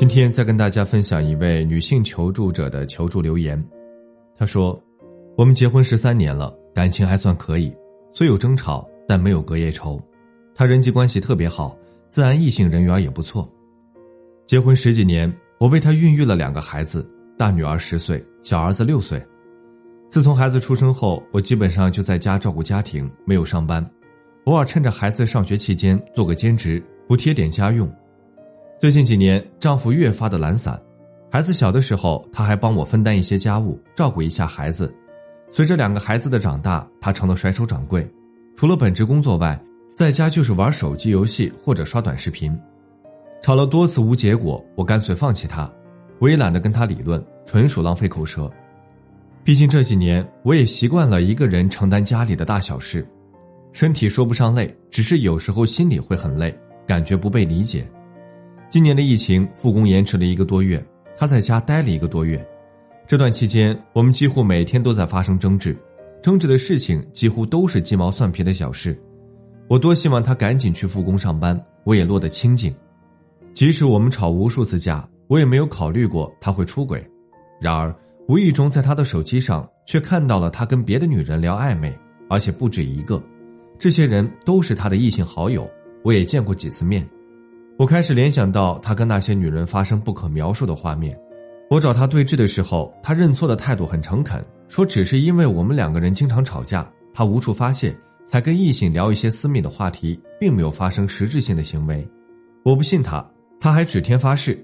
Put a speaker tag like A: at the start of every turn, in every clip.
A: 今天再跟大家分享一位女性求助者的求助留言。她说：“我们结婚十三年了，感情还算可以，虽有争吵，但没有隔夜仇。他人际关系特别好，自然异性人缘也不错。结婚十几年，我为他孕育了两个孩子，大女儿十岁，小儿子六岁。自从孩子出生后，我基本上就在家照顾家庭，没有上班，偶尔趁着孩子上学期间做个兼职，补贴点家用。”最近几年，丈夫越发的懒散。孩子小的时候，他还帮我分担一些家务，照顾一下孩子。随着两个孩子的长大，他成了甩手掌柜，除了本职工作外，在家就是玩手机游戏或者刷短视频。吵了多次无结果，我干脆放弃他，我也懒得跟他理论，纯属浪费口舌。毕竟这几年，我也习惯了一个人承担家里的大小事，身体说不上累，只是有时候心里会很累，感觉不被理解。今年的疫情复工延迟了一个多月，他在家待了一个多月。这段期间，我们几乎每天都在发生争执，争执的事情几乎都是鸡毛蒜皮的小事。我多希望他赶紧去复工上班，我也落得清静。即使我们吵无数次架，我也没有考虑过他会出轨。然而，无意中在他的手机上却看到了他跟别的女人聊暧昧，而且不止一个。这些人都是他的异性好友，我也见过几次面。我开始联想到他跟那些女人发生不可描述的画面。我找他对峙的时候，他认错的态度很诚恳，说只是因为我们两个人经常吵架，他无处发泄，才跟异性聊一些私密的话题，并没有发生实质性的行为。我不信他，他还指天发誓。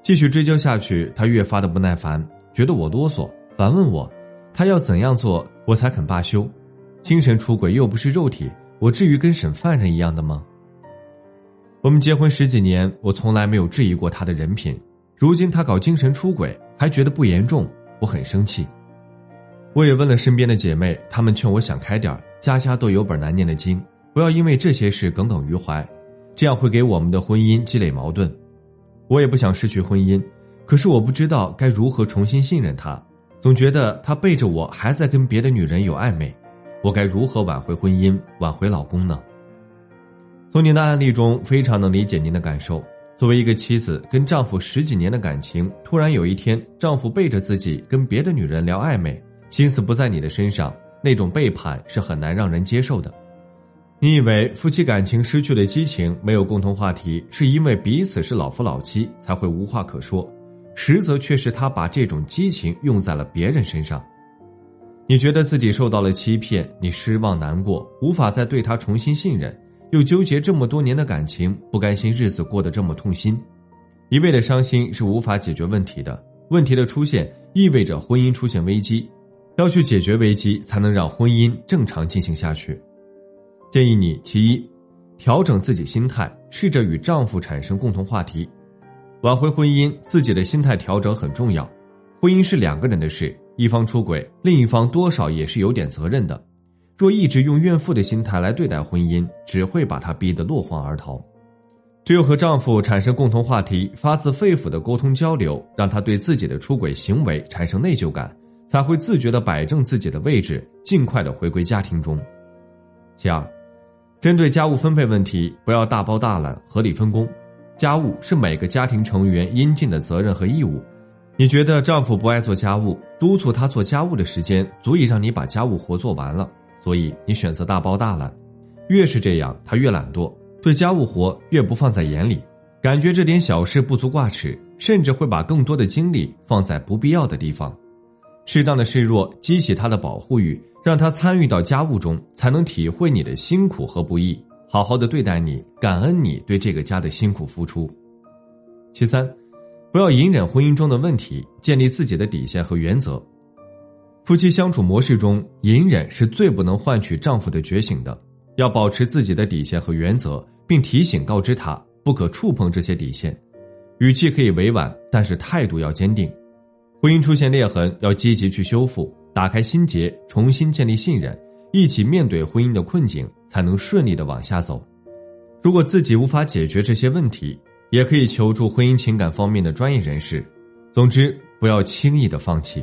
A: 继续追究下去，他越发的不耐烦，觉得我啰嗦，反问我，他要怎样做我才肯罢休？精神出轨又不是肉体，我至于跟审犯人一样的吗？我们结婚十几年，我从来没有质疑过他的人品。如今他搞精神出轨，还觉得不严重，我很生气。我也问了身边的姐妹，她们劝我想开点家家都有本难念的经，不要因为这些事耿耿于怀，这样会给我们的婚姻积累矛盾。我也不想失去婚姻，可是我不知道该如何重新信任他，总觉得他背着我还在跟别的女人有暧昧，我该如何挽回婚姻，挽回老公呢？从您的案例中，非常能理解您的感受。作为一个妻子，跟丈夫十几年的感情，突然有一天，丈夫背着自己跟别的女人聊暧昧，心思不在你的身上，那种背叛是很难让人接受的。你以为夫妻感情失去了激情，没有共同话题，是因为彼此是老夫老妻才会无话可说，实则却是他把这种激情用在了别人身上。你觉得自己受到了欺骗，你失望难过，无法再对他重新信任。又纠结这么多年的感情，不甘心日子过得这么痛心，一味的伤心是无法解决问题的。问题的出现意味着婚姻出现危机，要去解决危机，才能让婚姻正常进行下去。建议你：其一，调整自己心态，试着与丈夫产生共同话题，挽回婚姻。自己的心态调整很重要。婚姻是两个人的事，一方出轨，另一方多少也是有点责任的。若一直用怨妇的心态来对待婚姻，只会把她逼得落荒而逃。只有和丈夫产生共同话题，发自肺腑的沟通交流，让他对自己的出轨行为产生内疚感，才会自觉的摆正自己的位置，尽快的回归家庭中。其二，针对家务分配问题，不要大包大揽，合理分工。家务是每个家庭成员应尽的责任和义务。你觉得丈夫不爱做家务，督促他做家务的时间，足以让你把家务活做完了。所以你选择大包大揽，越是这样，他越懒惰，对家务活越不放在眼里，感觉这点小事不足挂齿，甚至会把更多的精力放在不必要的地方。适当的示弱，激起他的保护欲，让他参与到家务中，才能体会你的辛苦和不易，好好的对待你，感恩你对这个家的辛苦付出。其三，不要隐忍婚姻中的问题，建立自己的底线和原则。夫妻相处模式中，隐忍是最不能换取丈夫的觉醒的。要保持自己的底线和原则，并提醒告知他不可触碰这些底线。语气可以委婉，但是态度要坚定。婚姻出现裂痕，要积极去修复，打开心结，重新建立信任，一起面对婚姻的困境，才能顺利的往下走。如果自己无法解决这些问题，也可以求助婚姻情感方面的专业人士。总之，不要轻易的放弃。